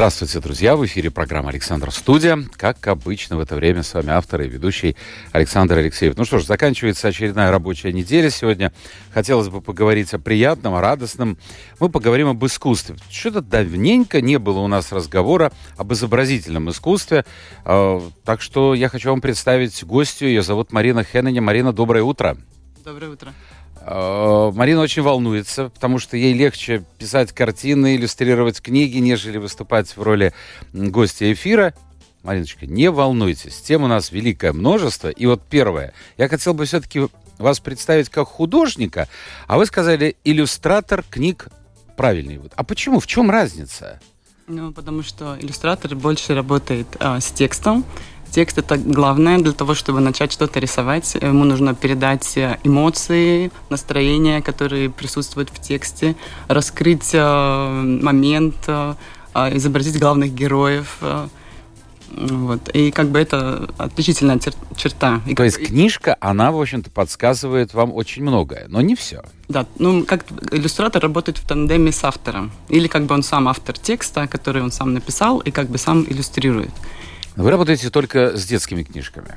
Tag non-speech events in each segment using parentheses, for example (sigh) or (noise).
Здравствуйте, друзья! В эфире программа «Александр Студия». Как обычно, в это время с вами автор и ведущий Александр Алексеев. Ну что ж, заканчивается очередная рабочая неделя сегодня. Хотелось бы поговорить о приятном, о радостном. Мы поговорим об искусстве. Что-то давненько не было у нас разговора об изобразительном искусстве. А, так что я хочу вам представить гостью. Ее зовут Марина Хеннене. Марина, доброе утро. Доброе утро. Э, Марина очень волнуется, потому что ей легче писать картины, иллюстрировать книги, нежели выступать в роли гостя эфира. Мариночка, не волнуйтесь, тем у нас великое множество. И вот первое, я хотел бы все-таки вас представить как художника, а вы сказали иллюстратор книг правильный. А почему? В чем разница? Ну, потому что иллюстратор больше работает а, с текстом, Текст это главное для того, чтобы начать что-то рисовать. Ему нужно передать э, эмоции, настроения, которые присутствуют в тексте, раскрыть э, момент, э, изобразить главных героев. Вот. И как бы это отличительная черта. И То есть книжка, она, в общем-то, подсказывает вам очень многое, но не все. Да, ну как иллюстратор работает в тандеме с автором. Или как бы он сам автор текста, который он сам написал, и как бы сам иллюстрирует. Вы работаете только с детскими книжками?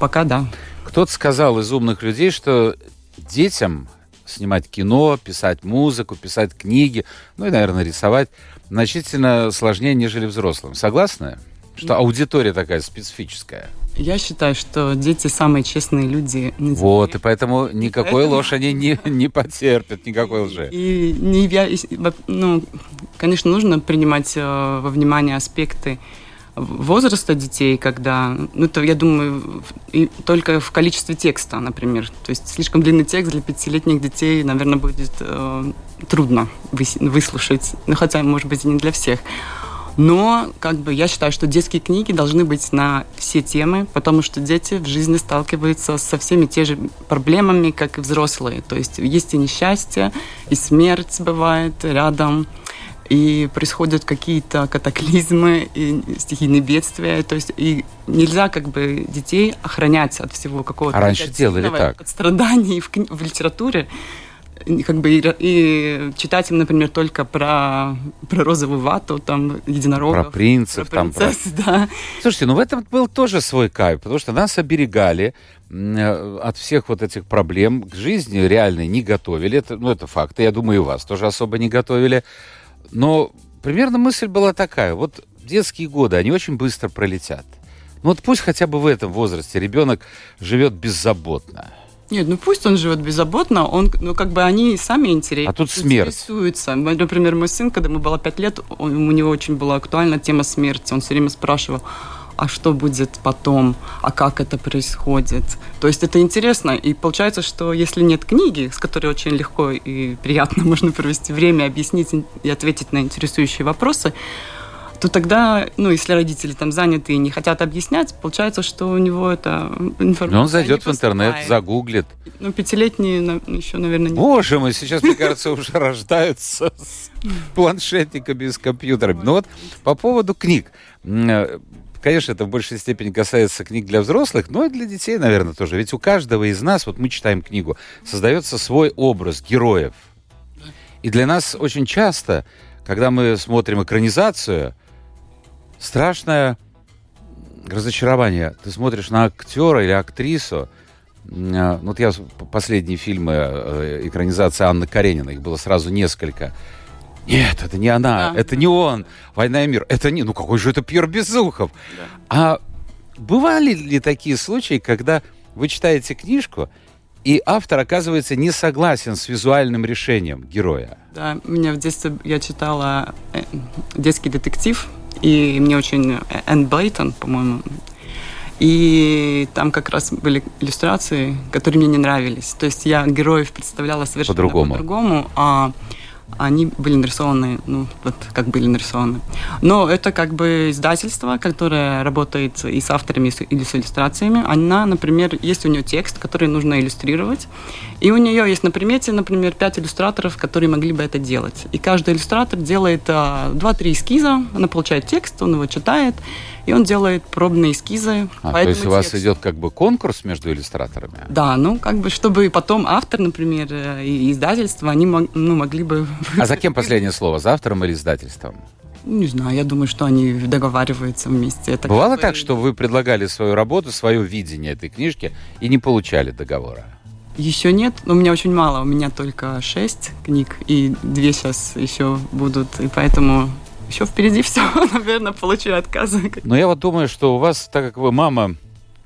Пока да. Кто-то сказал из умных людей, что детям снимать кино, писать музыку, писать книги, ну и, наверное, рисовать значительно сложнее, нежели взрослым. Согласны? Что аудитория такая специфическая. Я считаю, что дети самые честные люди. На Вот, и поэтому никакой поэтому... ложь они не, не потерпят, никакой лжи. И, не, я, ну, конечно, нужно принимать э, во внимание аспекты возраста детей, когда, ну, то я думаю, и только в количестве текста, например. То есть слишком длинный текст для пятилетних детей, наверное, будет э, трудно выслушать. Ну, хотя, может быть, и не для всех. Но как бы я считаю, что детские книги должны быть на все темы, потому что дети в жизни сталкиваются со всеми те же проблемами, как и взрослые. То есть есть и несчастье, и смерть бывает рядом и происходят какие-то катаклизмы и стихийные бедствия. То есть и нельзя как бы детей охранять от всего какого-то... А раньше делали так? От страданий в, в литературе. Как бы и, и читать им, например, только про, про розовую вату, там, единорогов. Про принцев. Про принцесс, там, про... (laughs) да. Слушайте, ну в этом был тоже свой кайф, потому что нас оберегали э, от всех вот этих проблем к жизни реальной не готовили. Это, ну, это факт. Я думаю, и вас тоже особо не готовили. Но примерно мысль была такая. Вот детские годы, они очень быстро пролетят. Ну вот пусть хотя бы в этом возрасте ребенок живет беззаботно. Нет, ну пусть он живет беззаботно, он, ну как бы они сами интересуются. А тут смерть. Интересуются. Например, мой сын, когда ему было пять лет, он, у него очень была актуальна тема смерти. Он все время спрашивал, а что будет потом, а как это происходит. То есть это интересно. И получается, что если нет книги, с которой очень легко и приятно (laughs) можно провести время, объяснить и ответить на интересующие вопросы, то тогда, ну, если родители там заняты и не хотят объяснять, получается, что у него это информация. Он зайдет в интернет, загуглит. Ну, пятилетние еще, наверное, не. Боже мой, сейчас, мне кажется, уже рождаются с (laughs) планшетниками, с компьютерами. Ну вот по поводу книг. Конечно, это в большей степени касается книг для взрослых, но и для детей, наверное, тоже. Ведь у каждого из нас, вот мы читаем книгу, создается свой образ героев. И для нас очень часто, когда мы смотрим экранизацию, страшное разочарование. Ты смотришь на актера или актрису, ну, вот я последние фильмы э, экранизации Анны Карениной, их было сразу несколько. Нет, это не она, да. это не он. Война и мир. Это не. Ну какой же это Пьер Безухов? Да. А бывали ли такие случаи, когда вы читаете книжку, и автор оказывается не согласен с визуальным решением героя? Да, меня в детстве я читала э, детский детектив, и мне очень э, Энн Бейтон, по-моему, и там как раз были иллюстрации, которые мне не нравились. То есть я героев представляла совершенно по-другому, по-другому а они были нарисованы, ну, вот как были нарисованы. Но это как бы издательство, которое работает и с авторами, или с иллюстрациями. Она, например, есть у нее текст, который нужно иллюстрировать. И у нее есть на примете, например, пять иллюстраторов, которые могли бы это делать. И каждый иллюстратор делает а, два-три эскиза, она получает текст, он его читает, и он делает пробные эскизы. А, то есть у вас тексту. идет как бы конкурс между иллюстраторами? Да, ну как бы, чтобы потом автор, например, э, и издательство, они ну, могли бы... (laughs) А за кем последнее слово, за автором или издательством? Не знаю, я думаю, что они договариваются вместе. Это Бывало так, что вы предлагали свою работу, свое видение этой книжки и не получали договора? Еще нет, но у меня очень мало. У меня только шесть книг, и две сейчас еще будут. И поэтому еще впереди все, (laughs) наверное, получу отказы. Но я вот думаю, что у вас, так как вы мама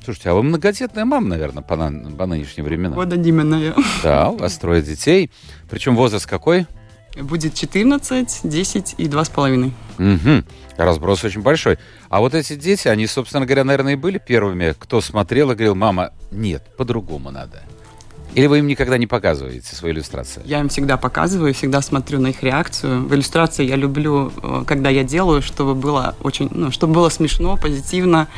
Слушайте, а вы многодетная мама, наверное, по, на, по нынешним временам? Года Димина Да, у вас трое детей. Причем возраст какой? Будет 14, 10 и 2,5. Угу. Разброс очень большой. А вот эти дети, они, собственно говоря, наверное, и были первыми, кто смотрел и говорил, мама, нет, по-другому надо. Или вы им никогда не показываете свои иллюстрации? Я им всегда показываю, всегда смотрю на их реакцию. В иллюстрации я люблю, э, когда я делаю, чтобы было очень, ну, чтобы было смешно, позитивно.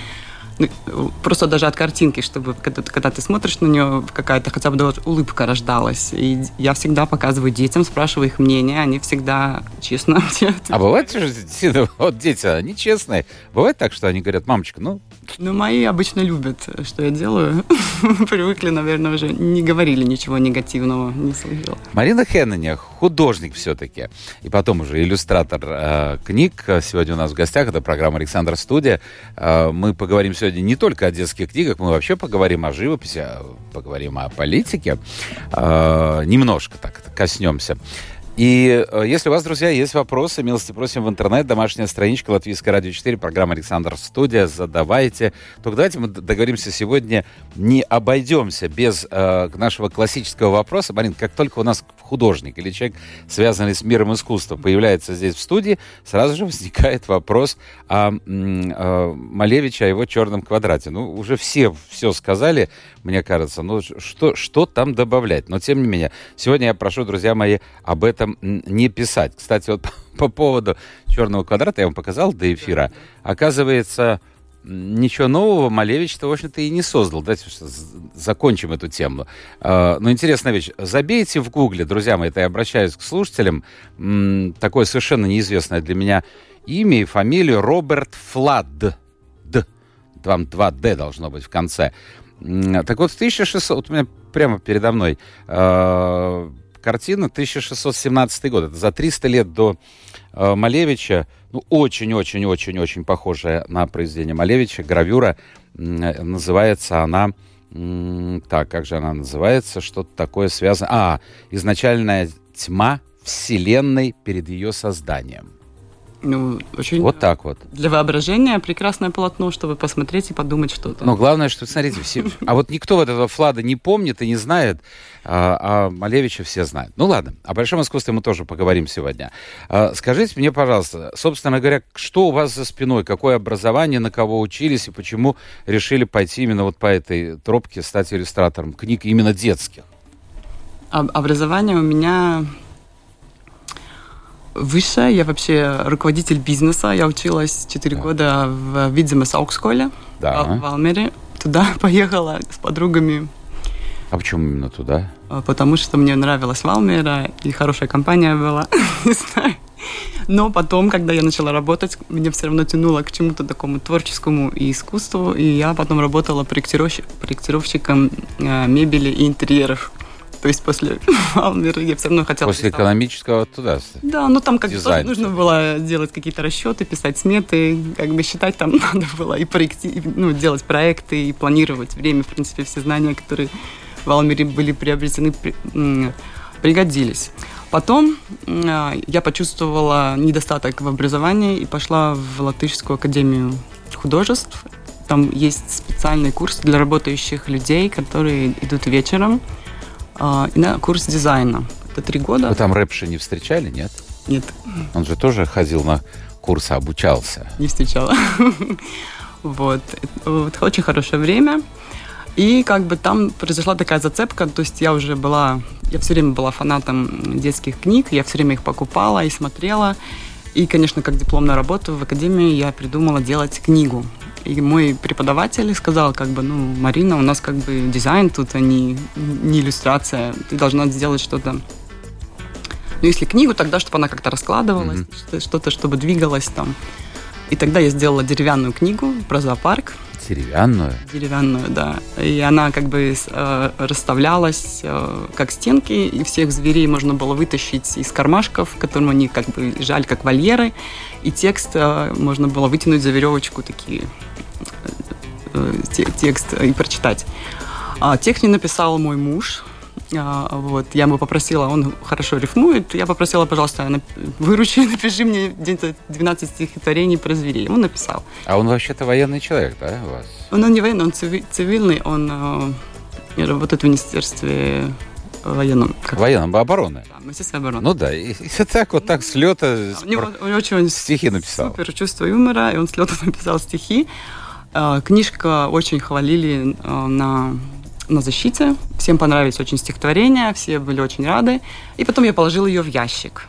Ну, просто даже от картинки, чтобы когда, когда ты смотришь на нее, какая-то хотя бы даже улыбка рождалась. И я всегда показываю детям, спрашиваю их мнение, они всегда честно (laughs) А бывает же, (laughs) вот дети, они честные. Бывает так, что они говорят, мамочка, ну... Ну, мои обычно любят, что я делаю. (laughs) Привыкли, наверное, уже не говорили ничего негативного, не слышал. Марина Хеннене, художник все-таки, и потом уже иллюстратор э, книг. Сегодня у нас в гостях, это программа «Александр Студия». Э, мы поговорим сегодня сегодня не только о детских книгах, мы вообще поговорим о живописи, поговорим о политике. Э, немножко так коснемся. И э, если у вас, друзья, есть вопросы, милости просим в интернет, домашняя страничка Латвийская радио 4, программа Александр Студия, задавайте. Только давайте мы договоримся сегодня, не обойдемся без э, нашего классического вопроса. Марин, как только у нас художник или человек, связанный с миром искусства, появляется здесь в студии, сразу же возникает вопрос о, о Малевиче, о его черном квадрате. Ну, уже все все сказали, мне кажется. Ну, что, что там добавлять? Но, тем не менее, сегодня я прошу, друзья мои, об этом не писать. Кстати, вот (laughs) по поводу черного квадрата я вам показал до эфира. Оказывается, ничего нового Малевич-то, в общем-то, и не создал. Давайте закончим эту тему. А, но интересная вещь. Забейте в гугле, друзья мои, это я обращаюсь к слушателям, такое совершенно неизвестное для меня имя и фамилию Роберт Флад. Д. Там 2D должно быть в конце. Так вот, в 1600, вот у меня прямо передо мной, а, картина 1617 год. Это за 300 лет до э, Малевича. Ну, очень-очень-очень-очень похожая на произведение Малевича. Гравюра. Э, называется она... Так, как же она называется? Что-то такое связано... А, изначальная тьма Вселенной перед ее созданием. Ну, очень... Вот так вот. Для воображения прекрасное полотно, чтобы посмотреть и подумать что-то. Но главное, что, смотрите, все... А вот никто вот этого Флада не помнит и не знает, а, а Малевича все знают. Ну ладно, о большом искусстве мы тоже поговорим сегодня. А, скажите мне, пожалуйста, собственно говоря, что у вас за спиной, какое образование, на кого учились и почему решили пойти именно вот по этой тропке, стать иллюстратором книг именно детских? Образование у меня высшее. Я вообще руководитель бизнеса. Я училась 4 да. года в Видзимес Ауксколе да. в Алмере. Туда (laughs) поехала с подругами. А почему именно туда? А, потому что мне нравилась Валмера, и хорошая компания была. (laughs) Не знаю. Но потом, когда я начала работать, меня все равно тянуло к чему-то такому творческому и искусству. И я потом работала проектировщиком э, мебели и интерьеров. То есть после (laughs) Валмера я все равно хотела... После экономического туда? Да, ну там как бы нужно было делать какие-то расчеты, писать сметы, как бы считать там (laughs) надо было и проекти... ну, делать проекты и планировать время. В принципе, все знания, которые в Валмере были приобретены, пригодились. Потом э, я почувствовала недостаток в образовании и пошла в Латышскую академию художеств. Там есть специальный курс для работающих людей, которые идут вечером а, и на курс дизайна. Это три года. Вы там рэпши не встречали, нет? Нет. Он же тоже ходил на курсы, обучался. Не встречала. (laughs) Вот. Это очень хорошее время. И как бы там произошла такая зацепка, то есть я уже была, я все время была фанатом детских книг, я все время их покупала и смотрела. И, конечно, как дипломную работу в академии я придумала делать книгу. И мой преподаватель сказал, как бы, ну, Марина, у нас как бы дизайн тут, а не, не иллюстрация. Ты должна сделать что-то ну, если книгу, тогда, чтобы она как-то раскладывалась, mm-hmm. что-то, чтобы двигалось там. И тогда я сделала деревянную книгу про зоопарк. Деревянную? Деревянную, да. И она как бы э, расставлялась э, как стенки, и всех зверей можно было вытащить из кармашков, в котором они как бы лежали как вольеры, и текст э, можно было вытянуть за веревочку такие текст и прочитать. А текст мне написал мой муж, а, вот, я ему попросила, он хорошо рифмует, я попросила, пожалуйста, выручи, (laughs) напиши мне где-то 12 стихотворений про зверей. Он написал. А он вообще-то военный человек, да, у вас? Он, он не военный, он цивильный, он э, работает в Министерстве военном. Как... Военном обороны. Да, Министерство обороны. Ну да, и, и (laughs) так вот так с лета у него, у него очень стихи написал. Супер чувство юмора, и он с лета (laughs) написал стихи. Э, книжка очень хвалили э, на на защите. Всем понравились очень стихотворения, все были очень рады. И потом я положила ее в ящик.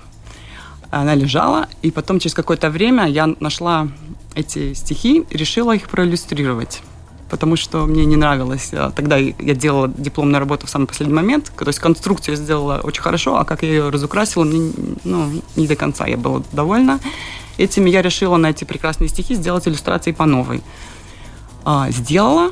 Она лежала, и потом через какое-то время я нашла эти стихи и решила их проиллюстрировать потому что мне не нравилось. А тогда я делала дипломную работу в самый последний момент, то есть конструкцию я сделала очень хорошо, а как я ее разукрасила, мне ну, не до конца я была довольна. Этими я решила на эти прекрасные стихи сделать иллюстрации по новой. А, сделала,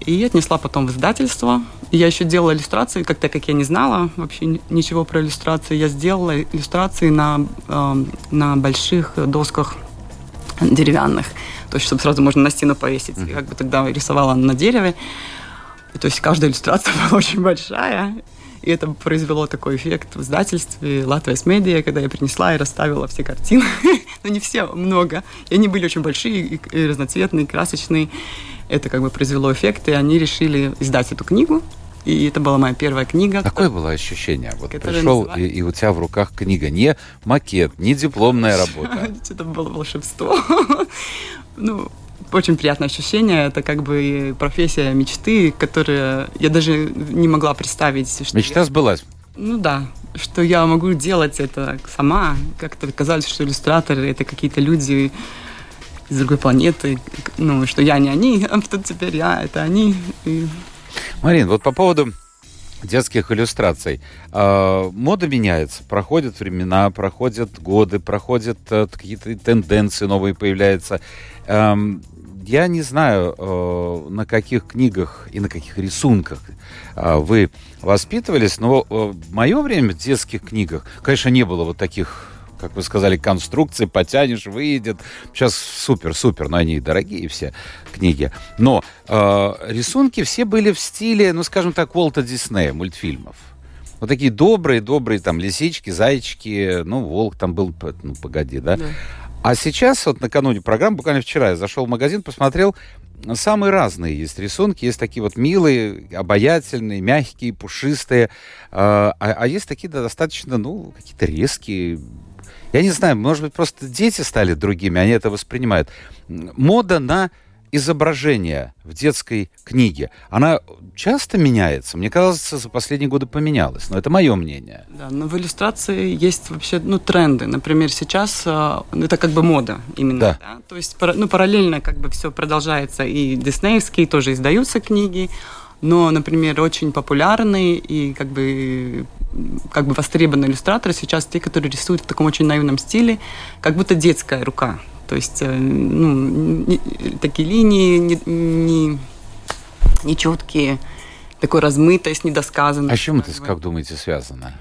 и отнесла потом в издательство. Я еще делала иллюстрации, как так как я не знала вообще ничего про иллюстрации, я сделала иллюстрации на, э, на больших досках деревянных. То есть, чтобы сразу можно на стену повесить. Mm-hmm. как бы тогда рисовала на дереве. И, то есть каждая иллюстрация (laughs) была очень большая. И это произвело такой эффект в издательстве Латвия с медиа, когда я принесла и расставила все картины. (laughs) Но не все, много. И они были очень большие, и разноцветные, и красочные это как бы произвело эффект, и они решили издать эту книгу. И это была моя первая книга. Какое было ощущение? Вот пришел, называли... и, и у тебя в руках книга. Не макет, не дипломная (laughs) работа. Это было волшебство. (laughs) Ну, очень приятное ощущение. Это как бы профессия мечты, которая я даже не могла представить. Что Мечта я... сбылась. Ну да, что я могу делать это сама. Как-то казалось, что иллюстраторы это какие-то люди, из другой планеты, ну, что я не они, а тут теперь я, это они. И... Марин, вот по поводу детских иллюстраций. Э, мода меняется, проходят времена, проходят годы, проходят э, какие-то тенденции новые появляются. Я не знаю, э, на каких книгах и на каких рисунках э, вы воспитывались, но э, в мое время в детских книгах, конечно, не было вот таких как вы сказали, конструкции, потянешь, выйдет. Сейчас супер-супер, но они дорогие все книги. Но рисунки все были в стиле, ну, скажем так, Уолта Диснея, мультфильмов. Вот такие добрые-добрые там лисички, зайчики, ну, волк там был, ну, погоди, да? да. А сейчас, вот накануне программы, буквально вчера я зашел в магазин, посмотрел, самые разные есть рисунки. Есть такие вот милые, обаятельные, мягкие, пушистые. А, а, а есть такие да, достаточно, ну, какие-то резкие, я не знаю, может быть, просто дети стали другими, они это воспринимают. Мода на изображение в детской книге, она часто меняется. Мне кажется, за последние годы поменялась, но это мое мнение. Да, но в иллюстрации есть вообще ну, тренды. Например, сейчас э, это как бы мода именно. Да. Да? То есть ну, параллельно как бы все продолжается. И диснеевские тоже издаются книги, но, например, очень популярные и как бы как бы востребованные иллюстраторы сейчас те, которые рисуют в таком очень наивном стиле, как будто детская рука. То есть, э, ну, не, такие линии не, не, нечеткие, такой размытость, недосказанность. А с чем это, как думаете, связано?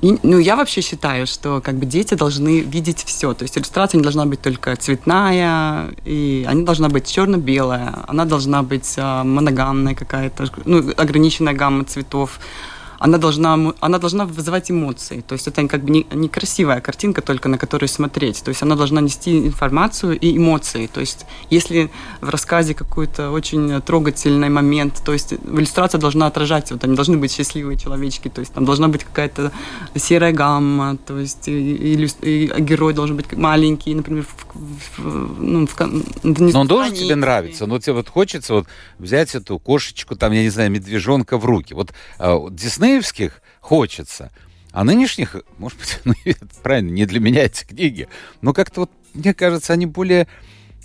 И, ну, я вообще считаю, что как бы дети должны видеть все. То есть иллюстрация не должна быть только цветная, и она должна быть черно-белая, она должна быть э, моногамная какая-то, ну, ограниченная гамма цветов она должна, она должна вызывать эмоции. То есть это как бы не, не красивая картинка, только на которую смотреть. То есть она должна нести информацию и эмоции. То есть если в рассказе какой-то очень трогательный момент, то есть иллюстрация должна отражать, вот они должны быть счастливые человечки, то есть там должна быть какая-то серая гамма, то есть и, и, и герой должен быть маленький, например, в, в, ну, в, Но он должен тебе нравиться, но тебе вот хочется вот взять эту кошечку, там, я не знаю, медвежонка в руки. Вот э, диснеевских хочется, а нынешних, может быть, (laughs) ну, правильно, не для меня эти книги, но как-то вот, мне кажется, они более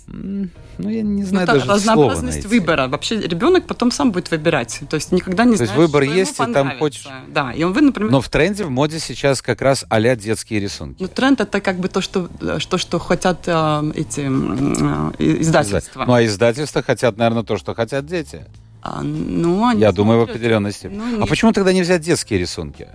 ну, я не знаю ну, даже разнообразность слова выбора. Вообще ребенок потом сам будет выбирать. То есть никогда не То есть выбор есть, и там хочешь... Да, и он вы, например... Но в тренде, в моде сейчас как раз а детские рисунки. Ну, тренд это как бы то, что, то, что хотят э, эти э, издательства. Ну, а издательства хотят, наверное, то, что хотят дети. А, ну, они Я смотрят... думаю, в определенности. Ну, а почему тогда не взять детские рисунки?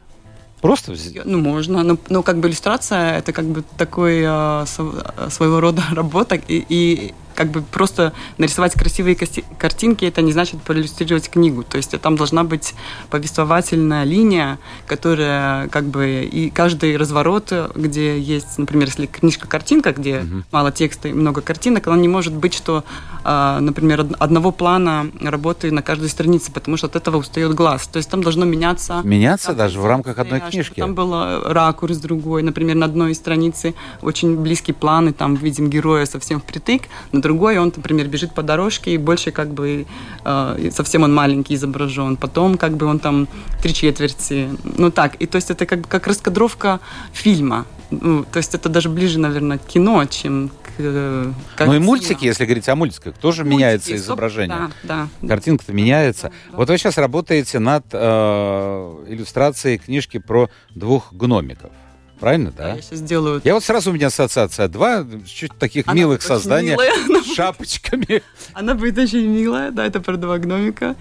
Просто взять? Ну, можно. Но, но как бы иллюстрация это как бы такой э, своего рода (laughs) работа. И, и как бы просто нарисовать красивые картинки, это не значит проиллюстрировать книгу. То есть там должна быть повествовательная линия, которая как бы и каждый разворот, где есть, например, если книжка-картинка, где угу. мало текста и много картинок, она не может быть, что, а, например, одного плана работы на каждой странице, потому что от этого устает глаз. То есть там должно меняться. Меняться даже в рамках одной книжки. Там был ракурс другой, например, на одной странице очень близкий план, и там видим героя совсем впритык, на другой он, например, бежит по дорожке, и больше как бы э, совсем он маленький изображен. Потом как бы он там три четверти. Ну так, и то есть это как, как раскадровка фильма. Ну, то есть это даже ближе, наверное, к кино, чем к э, Ну и мультики, если говорить о мультиках, тоже мультики, меняется изображение. Да, да. Картинка-то меняется. Да, да. Вот вы сейчас работаете над э, иллюстрацией книжки про двух гномиков. Правильно, да? Я сейчас сделаю. Я вот сразу у меня ассоциация. Два чуть таких Она милых создания милая. (laughs) с шапочками. Она будет очень милая, да, это про два гномика.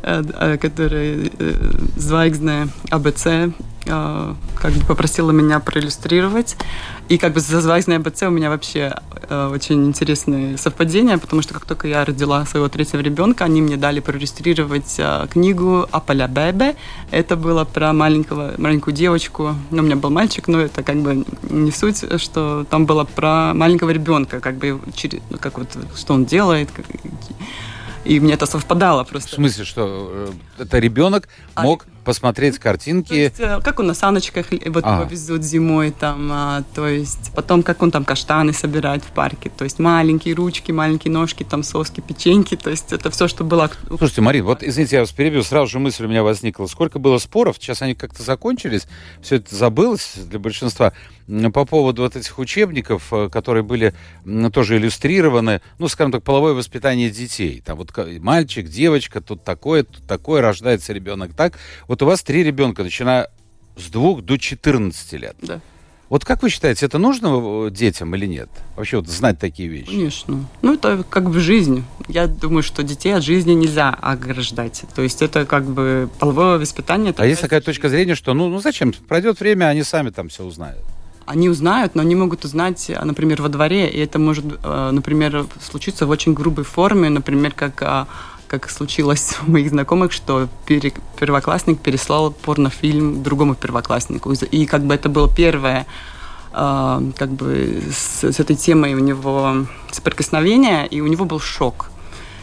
Э, э, которая э, звездная АБЦ как бы попросила меня проиллюстрировать. И как бы за звездной АБЦ у меня вообще очень интересные совпадения, потому что как только я родила своего третьего ребенка, они мне дали проиллюстрировать книгу «Аполя Бебе». Это было про маленького, маленькую девочку. Ну, у меня был мальчик, но это как бы не суть, что там было про маленького ребенка, как бы, как вот, что он делает, и мне это совпадало просто. В смысле, что э, это ребенок а, мог посмотреть картинки. То есть, э, как он на саночках вот а. его везут зимой там, а, то есть потом как он там каштаны собирает в парке, то есть маленькие ручки, маленькие ножки, там соски, печеньки, то есть это все, что было. Слушайте, Марин, вот извините, я вас перебью, сразу же мысль у меня возникла, сколько было споров, сейчас они как-то закончились, все это забылось для большинства по поводу вот этих учебников, э, которые были тоже иллюстрированы, ну, скажем так, половое воспитание детей. Там вот мальчик, девочка, тут такое, тут такое, рождается ребенок так. Вот у вас три ребенка, начиная с двух до 14 лет. Да. Вот как вы считаете, это нужно э, детям или нет? Вообще вот знать такие вещи? Конечно. Ну, это как бы жизнь. Я думаю, что детей от жизни нельзя ограждать. То есть это как бы половое воспитание. А есть такая точка зрения, что ну, ну зачем? Пройдет время, они сами там все узнают они узнают, но они могут узнать, например, во дворе, и это может, э, например, случиться в очень грубой форме, например, как а, как случилось (laughs) у моих знакомых, что первоклассник переслал порнофильм другому первокласснику. И как бы это было первое а, как бы с, с этой темой у него соприкосновение, и у него был шок.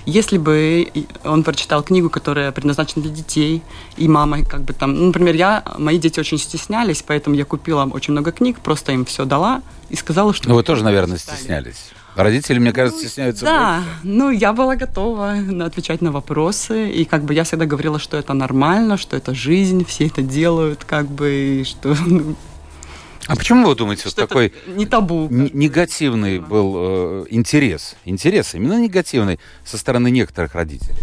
Если бы он прочитал книгу, которая предназначена для детей, и мама как бы там... Ну, например, я, мои дети очень стеснялись, поэтому я купила очень много книг, просто им все дала и сказала, что... Ну, вы тоже, наверное, читали. стеснялись. Родители, мне кажется, стесняются. Да, больше. ну я была готова отвечать на вопросы, и как бы я всегда говорила, что это нормально, что это жизнь, все это делают, как бы, и что ну, а почему вы думаете, что вот такой не табу, негативный был э, интерес, интерес именно негативный со стороны некоторых родителей?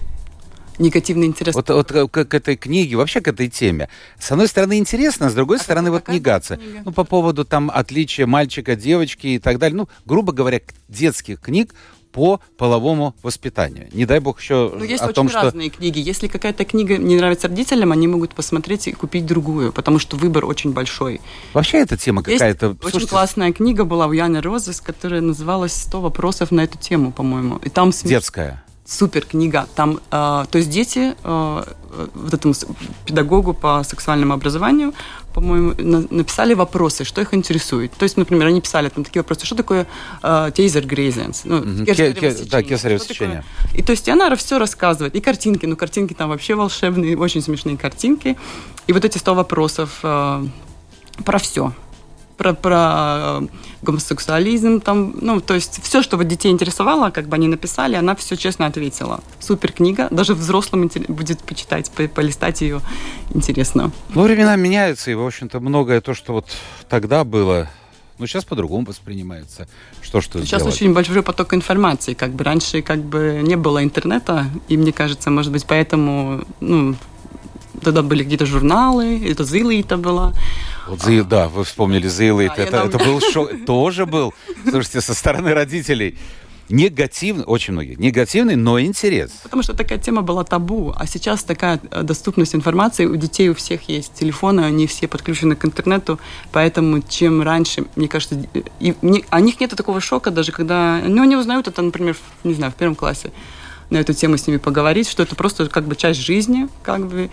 негативный интерес. Вот, вот к, к этой книге, вообще к этой теме. С одной стороны интересно, с другой а стороны вот негация. Книга? Ну, по поводу там отличия мальчика, девочки и так далее. Ну, грубо говоря, детских книг по половому воспитанию. Не дай бог еще Но есть о очень том, что... разные книги. Если какая-то книга не нравится родителям, они могут посмотреть и купить другую, потому что выбор очень большой. Вообще эта тема какая-то... Очень Слушайте... классная книга была у Яны Розес, которая называлась «100 вопросов на эту тему», по-моему. И там смеш... Детская. Супер книга. Там, э, то есть дети, э, вот этому педагогу по сексуальному образованию, по-моему, на, написали вопросы, что их интересует. То есть, например, они писали там такие вопросы, что такое э, тейзер грейзенс? Ну, mm-hmm. кесарево Ке- сечение. Да, кесарево сечение. И то есть она все рассказывает. И картинки, ну картинки там вообще волшебные, очень смешные картинки. И вот эти 100 вопросов э, про все про, про э, гомосексуализм, там, ну, то есть все, что вот детей интересовало, как бы они написали, она все честно ответила. Супер книга, даже взрослым будет почитать, полистать ее интересно. Ну, времена меняются, и, в общем-то, многое то, что вот тогда было, ну, сейчас по-другому воспринимается. Что что Сейчас сделать? очень большой поток информации. Как бы раньше как бы не было интернета, и мне кажется, может быть, поэтому ну, тогда были какие-то журналы, это Зилита была. Вот Зил, да, вы вспомнили Зилита, да, это, это был шок, тоже был, слушайте, со стороны родителей негативный, очень многие, негативный, но интерес. Потому что такая тема была табу, а сейчас такая э, доступность информации, у детей у всех есть телефоны, они все подключены к интернету, поэтому чем раньше, мне кажется, и, не, о них нет такого шока даже, когда, ну, они узнают это, например, в, не знаю, в первом классе на эту тему с ними поговорить, что это просто как бы часть жизни, как бы.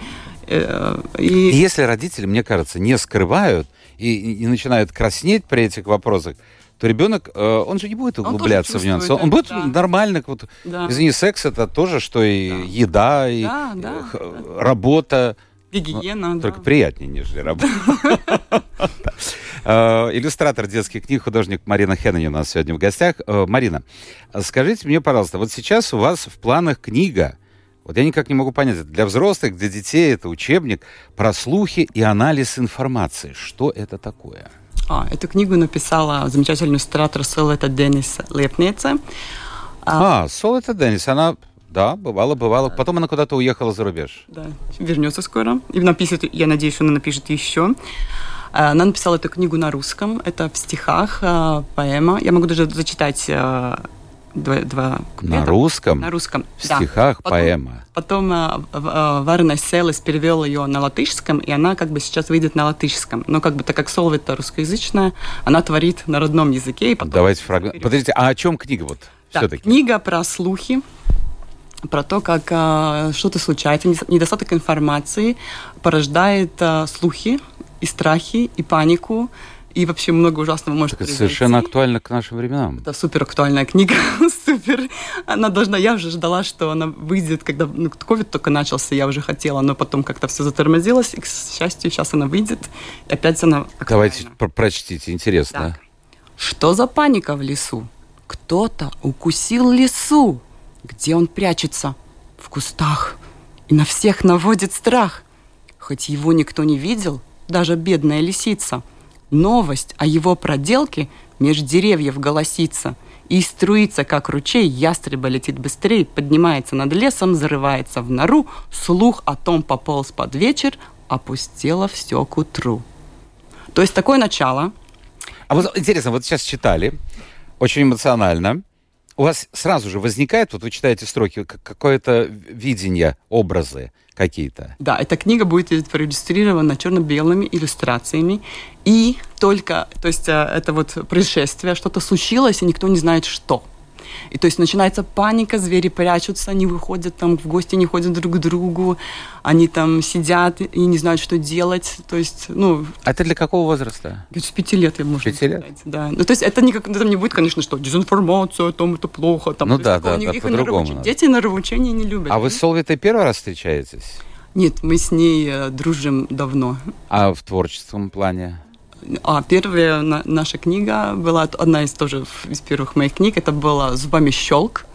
Э, и... Если родители, мне кажется, не скрывают и, и начинают краснеть при этих вопросах, то ребенок, э, он же не будет углубляться в нюансы. Он будет да. нормально. Вот, да. Извини, секс это тоже, что и да. еда, и да, да, работа. Гигиена, ну, да. Только приятнее, нежели работа. Э, иллюстратор детских книг, художник Марина Хеннани у нас сегодня в гостях. Э, Марина, скажите мне, пожалуйста, вот сейчас у вас в планах книга, вот я никак не могу понять, это для взрослых, для детей, это учебник про слухи и анализ информации. Что это такое? А, эту книгу написала замечательный иллюстратор Солета Денис Лепница. А, а Солета Денис, она да, бывало, бывало. Потом она куда-то уехала за рубеж. Да, вернется скоро. И напишет, я надеюсь, она напишет еще. Э, она написала эту книгу на русском. Это в стихах э, поэма. Я могу даже зачитать э, два, два На русском? На русском, В да. стихах потом, поэма. Потом Варна Селес перевел ее на латышском, и она как бы сейчас выйдет на латышском. Но как бы так как слово это русскоязычное, она творит на родном языке. И потом Давайте фрагмент. Подождите, а о чем книга вот? Да, все-таки? книга про слухи, про то, как а, что-то случается, недостаток информации порождает а, слухи, и страхи, и панику, и вообще много ужасного может так Это совершенно актуально к нашим временам. Это супер актуальная книга, (laughs) супер. Она должна, я уже ждала, что она выйдет, когда ну, ковид только начался, я уже хотела, но потом как-то все затормозилось, и, к счастью, сейчас она выйдет, и опять она актуальна. Давайте про прочтите, интересно. Так. Что за паника в лесу? Кто-то укусил лесу. Где он прячется? В кустах. И на всех наводит страх. Хоть его никто не видел, даже бедная лисица. Новость о его проделке меж деревьев голосится, и струится, как ручей, ястреба летит быстрее, поднимается над лесом, зарывается в нору, слух о том пополз под вечер, опустело все к утру. То есть такое начало. А вот интересно, вот сейчас читали, очень эмоционально, у вас сразу же возникает, вот вы читаете строки, какое-то видение, образы какие-то. Да, эта книга будет проиллюстрирована черно-белыми иллюстрациями. И только, то есть э, это вот происшествие, что-то случилось, и никто не знает, что. И то есть начинается паника, звери прячутся, они выходят там в гости, не ходят друг к другу, они там сидят и не знают, что делать. То есть, ну... А это для какого возраста? С пяти лет, я могу пяти сказать. Лет? Да. Ну, то есть это не, это не будет, конечно, что дезинформация, там это плохо. Там, ну да, да, да, по-другому. Дети на нравоучение не любят. А вы с Солвитой первый раз встречаетесь? Нет, мы с ней э, дружим давно. А в творческом плане? А первая на, наша книга была одна из тоже из первых моих книг. Это была «Зубами щелк».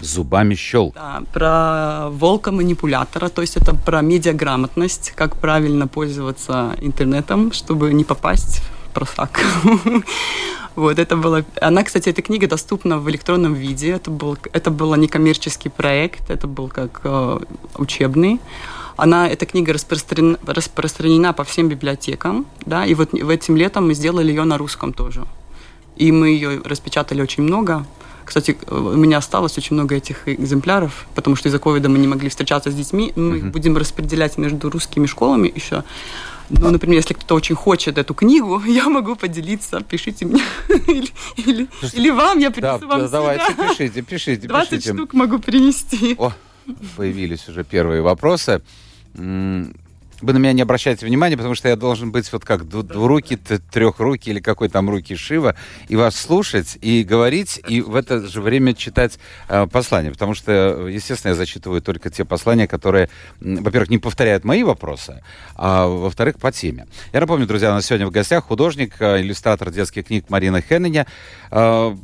Зубами щелк. Да, про волка-манипулятора, то есть это про медиаграмотность, как правильно пользоваться интернетом, чтобы не попасть в просак. (laughs) Вот, это было... Она, кстати, эта книга доступна в электронном виде. Это был, это был некоммерческий проект, это был как э, учебный. Она, эта книга распространена, распространена по всем библиотекам, да, и вот в этим летом мы сделали ее на русском тоже. И мы ее распечатали очень много. Кстати, у меня осталось очень много этих экземпляров, потому что из-за ковида мы не могли встречаться с детьми. Мы uh-huh. будем распределять между русскими школами еще. Ну, например, если кто-то очень хочет эту книгу, (laughs) я могу поделиться, пишите мне. (laughs) или, или, или вам, я принесу Да, вам да, давайте, сюда. пишите, пишите, 20 пишите. штук могу принести. О, появились уже первые вопросы. Вы на меня не обращайте внимания, потому что я должен быть вот как дву- двурукий, т- трехрукий или какой там руки Шива, и вас слушать, и говорить, и в это же время читать э, послания. Потому что, естественно, я зачитываю только те послания, которые, во-первых, не повторяют мои вопросы, а во-вторых, по теме. Я напомню, друзья, у нас сегодня в гостях художник, э, иллюстратор детских книг Марина Хенненя. Э,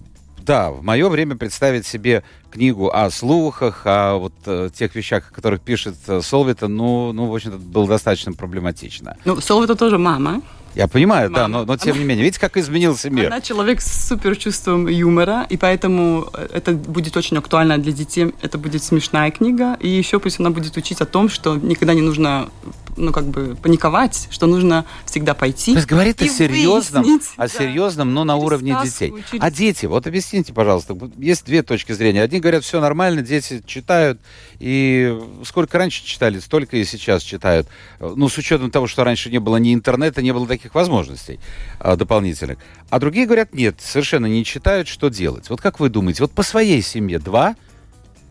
да, в мое время представить себе книгу о слухах, о вот э, тех вещах, о которых пишет э, Солвита, ну, ну, в общем-то, было достаточно проблематично. Ну, Сол это тоже мама. Я понимаю, да, Мама. но, но тем не менее, видите, как изменился мир. Она человек с супер чувством юмора, и поэтому э, это будет очень актуально для детей. Это будет смешная книга, и еще пусть она будет учить о том, что никогда не нужно ну, как бы паниковать, что нужно всегда пойти. То есть говорит о серьезном, выяснить, о да. серьезном, но на уровне детей. через- А дети, вот объясните, пожалуйста, есть две точки зрения. Одни говорят, все нормально, дети читают, и сколько раньше читали, столько и сейчас читают. Ну, с учетом того, что раньше не было ни интернета, не было таких возможностей а, дополнительных. А другие говорят, нет, совершенно не читают, что делать. Вот как вы думаете, вот по своей семье 2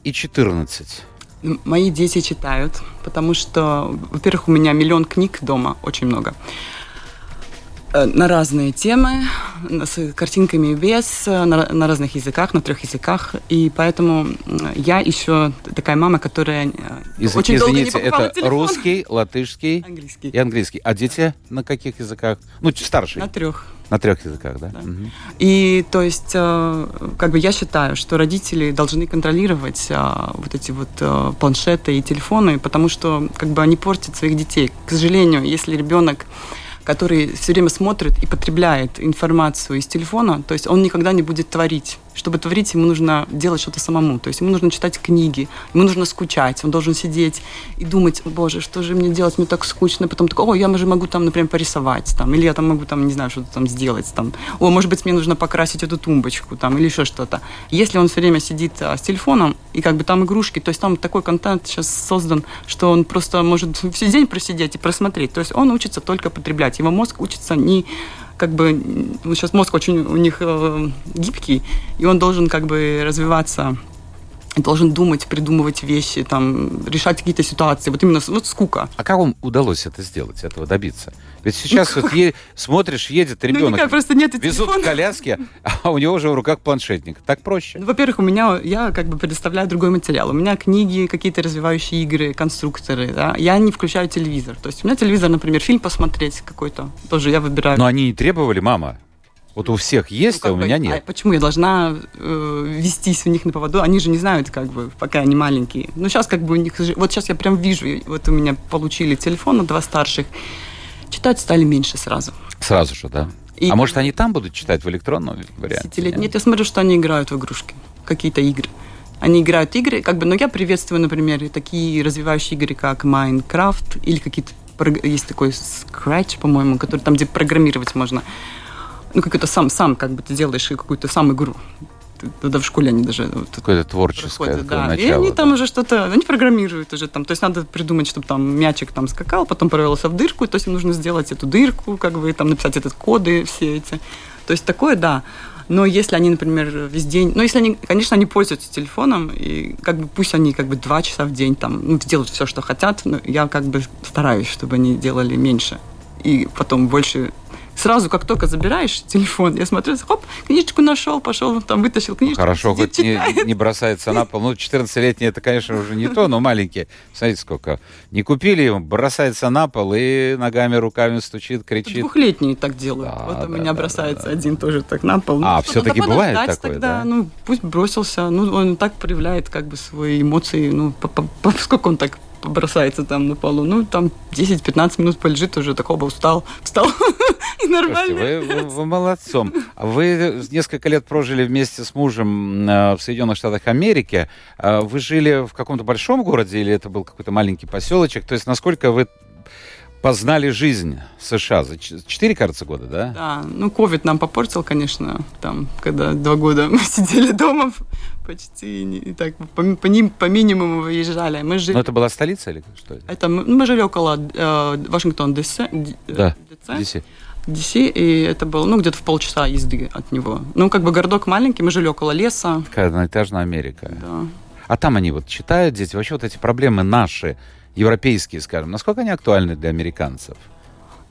и 14. Мои дети читают, потому что, во-первых, у меня миллион книг дома, очень много. Э, На разные темы, с картинками и без, э, на, на разных языках, на трех языках. И поэтому я еще такая мама, которая э, Языки, очень долго не извините, это телефон. русский, латышский Английский. и английский. А дети на каких языках? Ну, старший. На трех. На трех языках, да? Да. Мгм. И то есть, э, как бы я считаю, что родители должны контролировать э, вот эти вот э, планшеты и телефоны, потому что как бы они портят своих детей. К сожалению, если ребенок который все время смотрит и потребляет информацию из телефона, то есть он никогда не будет творить. Чтобы творить, ему нужно делать что-то самому. То есть ему нужно читать книги, ему нужно скучать, он должен сидеть и думать, боже, что же мне делать, мне так скучно. Потом такой, о, я же могу там, например, порисовать, там, или я там могу, там, не знаю, что-то там сделать, там, о, может быть, мне нужно покрасить эту тумбочку, там, или еще что-то. Если он все время сидит а, с телефоном, и как бы там игрушки, то есть там такой контент сейчас создан, что он просто может весь день просидеть и просмотреть. То есть он учится только потреблять. Его мозг учится не как бы сейчас мозг очень у них э, гибкий, и он должен как бы развиваться должен думать, придумывать вещи, там, решать какие-то ситуации. Вот именно вот скука. А как вам удалось это сделать, этого добиться? Ведь сейчас вот е- смотришь, едет Ну, ребенок, никак, просто нет везут в телефона. коляске, а у него уже в руках планшетник. Так проще. Ну, Во-первых, у меня, я как бы предоставляю другой материал. У меня книги, какие-то развивающие игры, конструкторы. Да? Я не включаю телевизор. То есть у меня телевизор, например, фильм посмотреть какой-то, тоже я выбираю. Но они не требовали, мама. Вот у всех есть, Ну, а у бы, меня а нет. почему я должна э, вестись у них на поводу? Они же не знают, как бы, пока они маленькие. Ну, сейчас как бы у них... Вот сейчас я прям вижу, вот у меня получили телефон, два старших. Читать стали меньше сразу. Сразу же, да. И- а может, они там будут читать в электронном варианте? Десятилет- Нет, я смотрю, что они играют в игрушки, какие-то игры. Они играют игры, как бы, но я приветствую, например, такие развивающие игры, как Minecraft или какие-то есть такой Scratch, по-моему, который там, где программировать можно. Ну, какой-то сам, сам, как бы ты делаешь какую-то сам игру. Тогда в школе они даже Какое-то творческое проходят, да. И начало. они там да. уже что-то, они программируют уже там. То есть надо придумать, чтобы там мячик там скакал, потом провелся в дырку, то есть им нужно сделать эту дырку, как бы там написать этот коды все эти. То есть такое, да. Но если они, например, весь день, ну если они, конечно, они пользуются телефоном и как бы пусть они как бы два часа в день там ну, делают все, что хотят, но я как бы стараюсь, чтобы они делали меньше и потом больше Сразу, как только забираешь телефон, я смотрю, хоп, книжечку нашел, пошел, там вытащил книжечку. Хорошо, хоть не, не бросается на пол. Ну, 14-летний это, конечно, уже не то, но маленькие. Смотрите, сколько. Не купили его, бросается на пол и ногами, руками стучит, кричит. Двухлетние так делают. Да, вот у да, меня да, бросается да, да. один тоже так на пол. А, что, всё-таки надо бывает такое, тогда. да? Ну, пусть бросился. Ну, он так проявляет как бы свои эмоции. Ну, по- по- по- сколько он так бросается там на полу? Ну, там 10-15 минут полежит уже, так оба устал, встал. (laughs) И нормально. вы, вы- вы молодцом. Вы несколько лет прожили вместе с мужем э, в Соединенных Штатах Америки. А Вы жили в каком-то большом городе или это был какой-то маленький поселочек? То есть насколько вы познали жизнь США за четыре, кажется, года, да? Да, ну, ковид нам попортил, конечно, там, когда два года (laughs) мы сидели дома почти, и так, по, по, ним, по минимуму выезжали. Мы жили... Но это была столица или что это? Это мы, мы жили около э, Вашингтон, ДС. Да, DC. DC, и это было, ну, где-то в полчаса езды от него. Ну, как бы городок маленький, мы жили около леса. Такая одноэтажная Америка. Да. А там они вот читают дети, вообще вот эти проблемы наши, европейские, скажем, насколько они актуальны для американцев?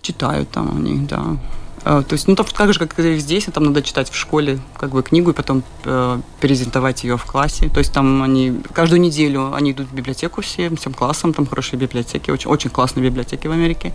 Читают там они, да. А, то есть, ну, там так же, как и здесь, там надо читать в школе как бы книгу и потом э, презентовать ее в классе. То есть там они каждую неделю они идут в библиотеку все, всем классом, там хорошие библиотеки, очень, очень классные библиотеки в Америке.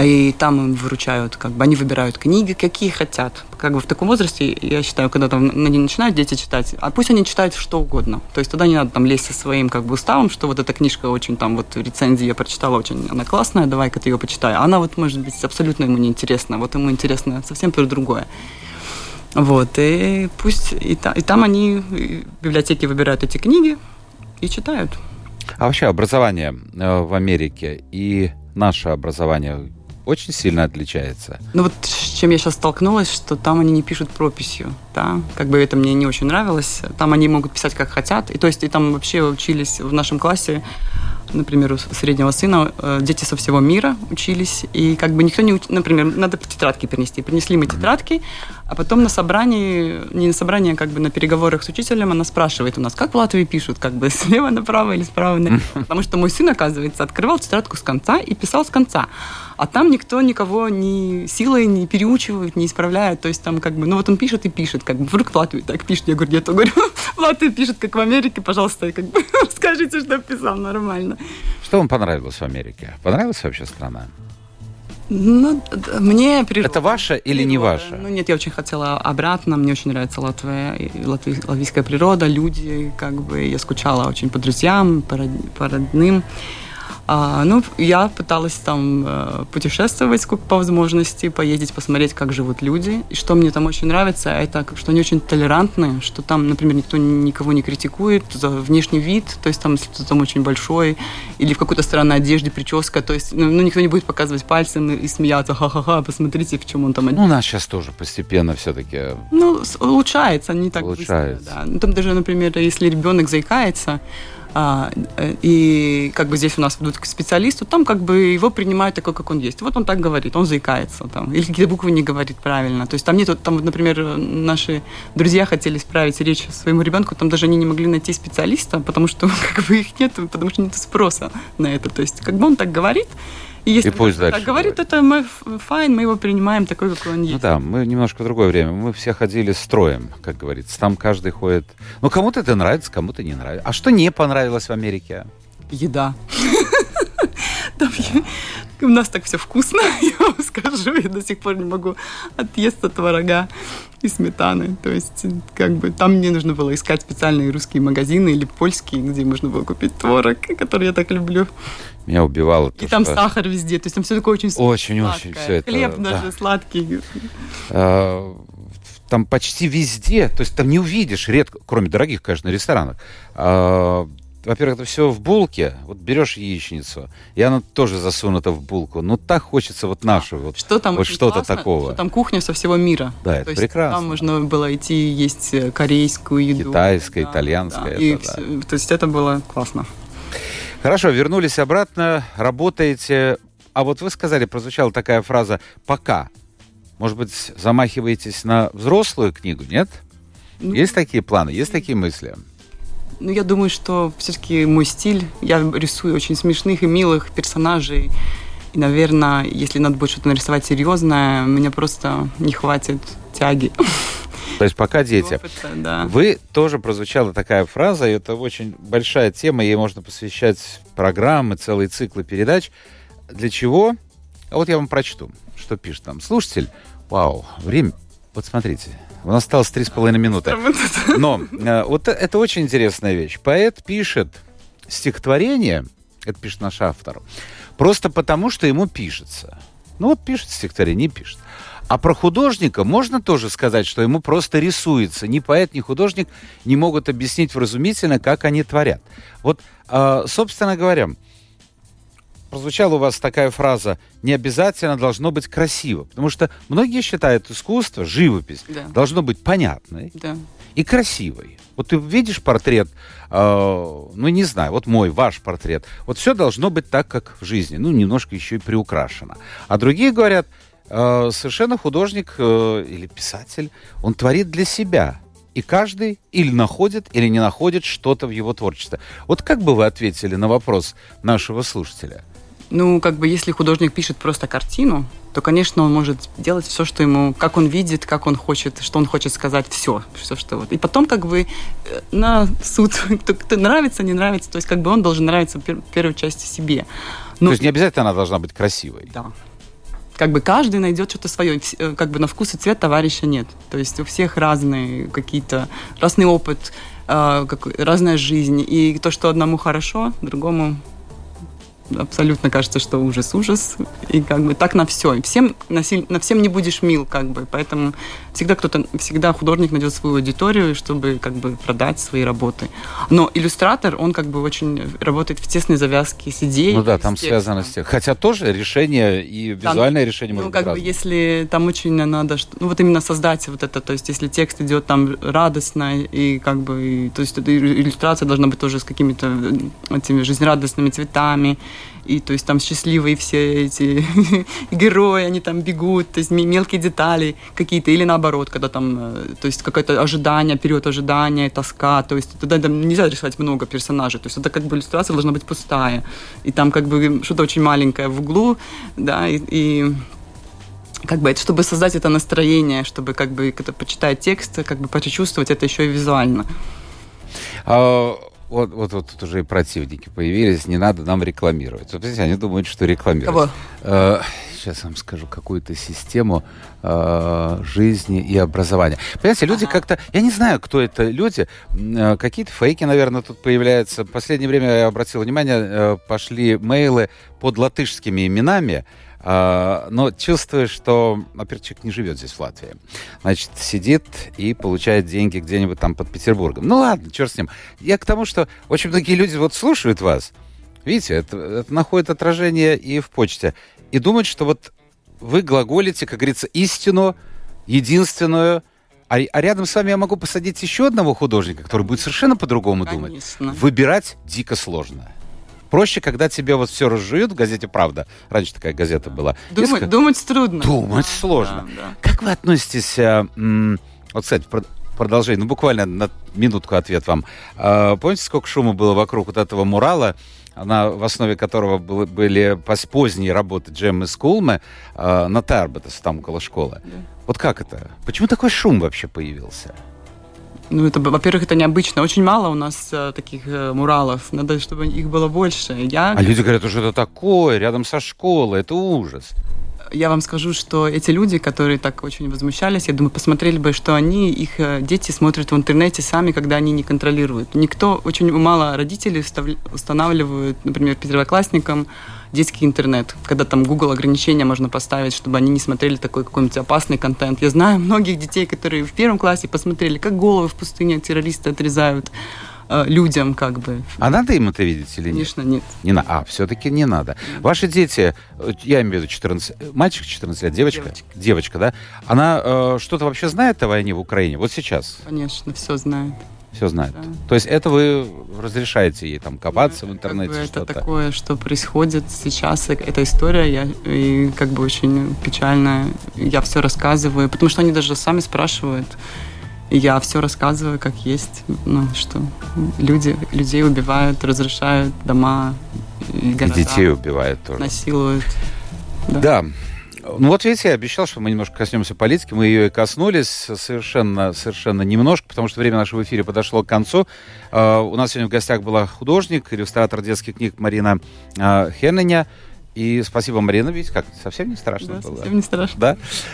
И там им выручают, как бы они выбирают книги, какие хотят. Как бы в таком возрасте, я считаю, когда там они начинают дети читать, а пусть они читают что угодно. То есть туда не надо там лезть со своим как бы уставом, что вот эта книжка очень там вот рецензии я прочитала очень, она классная, давай-ка ты ее почитай. Она вот может быть абсолютно ему не интересна. Вот ему интересно совсем про другое. Вот, и пусть и, та, и там они в библиотеке выбирают эти книги и читают. А вообще образование э, в Америке и наше образование очень сильно отличается. Ну вот с чем я сейчас столкнулась, что там они не пишут прописью, да, как бы это мне не очень нравилось. Там они могут писать как хотят, и то есть и там вообще учились в нашем классе например, у среднего сына э, дети со всего мира учились, и как бы никто не уч... Например, надо тетрадки принести. Принесли мы тетрадки, а потом на собрании, не на собрании, а как бы на переговорах с учителем она спрашивает у нас, как в Латвии пишут, как бы (laughs) слева направо или справа налево. (laughs) Потому что мой сын, оказывается, открывал тетрадку с конца и писал с конца. А там никто никого ни силой не переучивает, не исправляет. То есть там как бы, ну вот он пишет и пишет, как бы вдруг в Латвии так пишет. Я говорю, нет, я говорю, (laughs) в Латвии пишет, как в Америке, пожалуйста, как бы скажите, что писал нормально. Что вам понравилось в Америке? Понравилась вообще страна? Ну, мне природа. Это ваша или природа. не ваша? Ну, нет, я очень хотела обратно. Мне очень нравится Латвия, латви, латвийская природа, люди, как бы. Я скучала очень по друзьям, по, по родным. А, ну, я пыталась там э, путешествовать сколько по возможности, поездить, посмотреть, как живут люди. И что мне там очень нравится, это что они очень толерантны, что там, например, никто никого не критикует за внешний вид, то есть там, если кто там очень большой, или в какой-то странной одежде, прическа, то есть, ну, ну никто не будет показывать пальцем и, и смеяться, ха-ха-ха, посмотрите, в чем он там. Ну, у нас сейчас тоже постепенно все-таки... Ну, улучшается, не так улучшается. быстро, да. Ну, там даже, например, если ребенок заикается, э, и как бы здесь у нас ведут к специалисту, там как бы его принимают такой, как он есть. Вот он так говорит, он заикается там, или какие-то буквы не говорит правильно. То есть там нет, там, например, наши друзья хотели исправить речь своему ребенку, там даже они не могли найти специалиста, потому что (laughs) как бы их нет, потому что нет спроса на это. То есть как бы он так говорит, и если и пусть так говорит, это мы файн, мы его принимаем такой, какой он ну есть. Ну да, мы немножко в другое время. Мы все ходили строем, как говорится. Там каждый ходит. Ну, кому-то это нравится, кому-то не нравится. А что не понравилось в Америке? Еда. Там у нас так все вкусно, (laughs) я вам скажу. Я до сих пор не могу отъесться творога и сметаны. То есть, как бы, там мне нужно было искать специальные русские магазины или польские, где можно было купить творог, который я так люблю. Меня убивало то, И там что... сахар везде, то есть там все такое очень Очень-очень все это... Хлеб да. даже сладкий. А, там почти везде, то есть там не увидишь, редко, кроме дорогих, конечно, ресторанов, а, во-первых, это все в булке. Вот берешь яичницу, и она тоже засунута в булку. Ну, так хочется вот нашу, вот, что там вот что-то такого. Что там кухня со всего мира. Да, это То прекрасно. Там можно было идти есть э, корейскую еду. Китайская, да, итальянская. Да. И, да. То есть это было классно. Хорошо, вернулись обратно, работаете. А вот вы сказали, прозвучала такая фраза «пока». Может быть, замахиваетесь на взрослую книгу, нет? Ну, есть такие планы, есть такие мысли? Ну, я думаю, что все-таки мой стиль, я рисую очень смешных и милых персонажей. И, наверное, если надо будет что-то нарисовать серьезное, мне просто не хватит тяги. То есть пока дети. Опыта, да. Вы тоже прозвучала такая фраза, и это очень большая тема, ей можно посвящать программы, целые циклы передач. Для чего? А вот я вам прочту, что пишет там слушатель. Вау, время... Вот смотрите, у нас осталось три с половиной минуты. (laughs) Но э, вот это очень интересная вещь. Поэт пишет стихотворение, это пишет наш автор, просто потому, что ему пишется. Ну вот пишет стихотворение, не пишет. А про художника можно тоже сказать, что ему просто рисуется. Ни поэт, ни художник не могут объяснить вразумительно, как они творят. Вот, э, собственно говоря, прозвучала у вас такая фраза «не обязательно должно быть красиво», потому что многие считают искусство, живопись, Да. должно быть понятной Да. и красивой. Вот ты видишь портрет, э, ну, не знаю, вот мой, ваш портрет, вот все должно быть так, как в жизни, ну, немножко еще и приукрашено. А другие говорят, э, совершенно художник э, или писатель, он творит для себя. И каждый или находит, или не находит что-то в его творчестве. Вот как бы вы ответили на вопрос нашего слушателя? Ну, как бы, если художник пишет просто картину, то, конечно, он может делать все, что ему, как он видит, как он хочет, что он хочет сказать, все, все, что вот. И потом, как бы, э, на суд, (laughs) кто, кто нравится, не нравится, то есть, как бы, он должен нравиться в пер- первую часть себе. Ну, То есть не обязательно она должна быть красивой. Да. Как бы каждый найдет что-то свое. Э, Как бы на вкус и цвет товарища нет. То есть у всех разные какие-то, разный опыт, э, какой- разная жизнь. И то, что одному хорошо, другому абсолютно кажется, что ужас-ужас. И как бы так на все. Всем, на, на всем не будешь мил, как бы. Поэтому всегда кто-то, всегда художник найдет свою аудиторию, чтобы как бы продать свои работы. Но иллюстратор, он как бы очень работает в тесной завязке с идеей. Ну да, там связано с тем. Хотя тоже решение и визуальное решение Ну, может как быть бы, если там очень надо, что- ну, вот именно создать вот это, то есть, если текст идет там радостно, и как бы, и- то есть, иллюстрация должна быть тоже с какими-то э, этими жизнерадостными цветами, и, то есть, там счастливые все эти (laughs) герои, они там бегут, то есть, ме- мелкие детали какие-то, или наоборот, когда там, э, то есть, какое-то ожидание, период ожидания, тоска, то есть, тогда там нельзя рисовать много персонажей, то есть, это как бы иллюстрация должна быть пустая, и там как бы что-то очень маленькое в углу, да, и- и как бы, чтобы создать это настроение, чтобы как бы, когда почитать текст, как бы почувствовать это еще и визуально. А, вот, вот, вот тут уже и противники появились, не надо нам рекламировать. Вот, видите, они думают, что рекламируют. Э, сейчас вам скажу какую-то систему э, жизни и образования. Понимаете, люди как-то... Я не знаю, кто это люди. э, Какие-то фейки, наверное, тут появляются. В последнее время я обратил внимание, э, пошли мейлы под латышскими именами. А, но чувствую, что, во-первых, человек не живет здесь, в Латвии. Значит, сидит и получает деньги где-нибудь там под Петербургом. Ну ладно, черт с ним. Я к тому, что очень многие люди вот слушают вас. Видите, это, это находит отражение и в почте. И думают, что вот вы глаголите, как говорится, истину, единственную, а, а рядом с вами я могу посадить еще одного художника, который будет совершенно по-другому думать. Выбирать дико сложно. Проще, когда тебе вот все разжуют в газете «Правда». Раньше такая газета была. Думать, ска- думать трудно. Думать Да, сложно. да, да. Как вы относитесь... э, м, вот, кстати, про- продолжение, ну, буквально на минутку ответ вам. А, помните, сколько шума было вокруг вот этого мурала, на, в основе которого было- были поздние работы Джеммы Скулмы э, на Тарбетас, там около школы? Да. Вот как это? Почему такой шум вообще появился? Ну, это, во-первых, это необычно. Очень мало у нас э, таких э, муралов. Надо, чтобы их было больше. Я, А люди говорят, что это такое, рядом со школой, это ужас. я вам скажу, что эти люди, которые так очень возмущались, я думаю, посмотрели бы, что они, их э, дети смотрят в интернете сами, когда они не контролируют. Никто, очень мало родителей устанавливают, например, первоклассникам детский интернет, когда там Google ограничения можно поставить, чтобы они не смотрели такой какой-нибудь опасный контент. Я знаю многих детей, которые в первом классе посмотрели, как головы в пустыне террористы отрезают э, людям, как бы. А надо им это видеть или нет? Конечно, нет. Не на... А, все-таки не надо. Ваши дети, э, я имею в виду 14... э, Мальчик 14 лет, девочка? Девочка. Девочка, да? Она э, что-то вообще знает о войне в Украине? Вот сейчас Конечно, все знают. Все знает. Да. То есть это вы разрешаете ей там копаться в Как интернете, бы это что-то? такое, что происходит сейчас, э, эта история, я, и как бы очень печальная. Я все рассказываю, потому что они даже сами спрашивают. И я все рассказываю, как есть. Ну, что люди, людей убивают, разрушают дома, и, И города, детей убивают тоже. насилуют. Да. Ну вот видите, я обещал, что мы немножко коснемся политики. Мы ее и коснулись совершенно, совершенно немножко, потому что время нашего эфира подошло к концу. Э, у нас сегодня в гостях была художник, иллюстратор детских книг Марина э, Хенненя. И спасибо, Марина, ведь как совсем не страшно Да, было. совсем не страшно.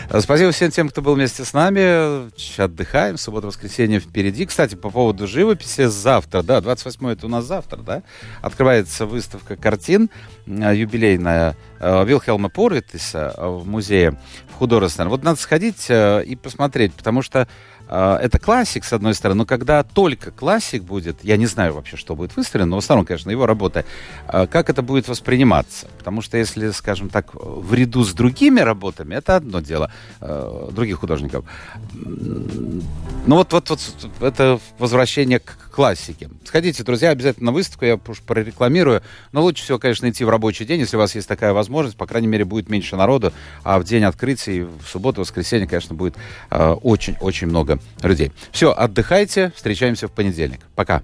Да. Спасибо всем тем, кто был вместе с нами. Отдыхаем. Суббота-воскресенье впереди. Кстати, по поводу живописи, завтра, да, 28 это у нас завтра, да, открывается выставка картин э, юбилейная э, Вилхелма Порвитиса в музее в художественном. Вот надо сходить э, и посмотреть, потому что это классик, с одной стороны, но когда только классик будет, я не знаю вообще, что будет выстроено, но в основном, конечно, его работа, э, как это будет восприниматься? Потому что если, скажем так, в ряду с другими работами, это одно дело, э, других художников. Ну вот, вот, вот это возвращение к классике. Сходите, друзья, обязательно на выставку, я уж прорекламирую. Но лучше всего, конечно, идти в рабочий день, если у вас есть такая возможность. По крайней мере, будет меньше народу, а в день открытия, в субботу, воскресенье, конечно, будет очень-очень много людей. Все, отдыхайте, встречаемся в понедельник. Пока.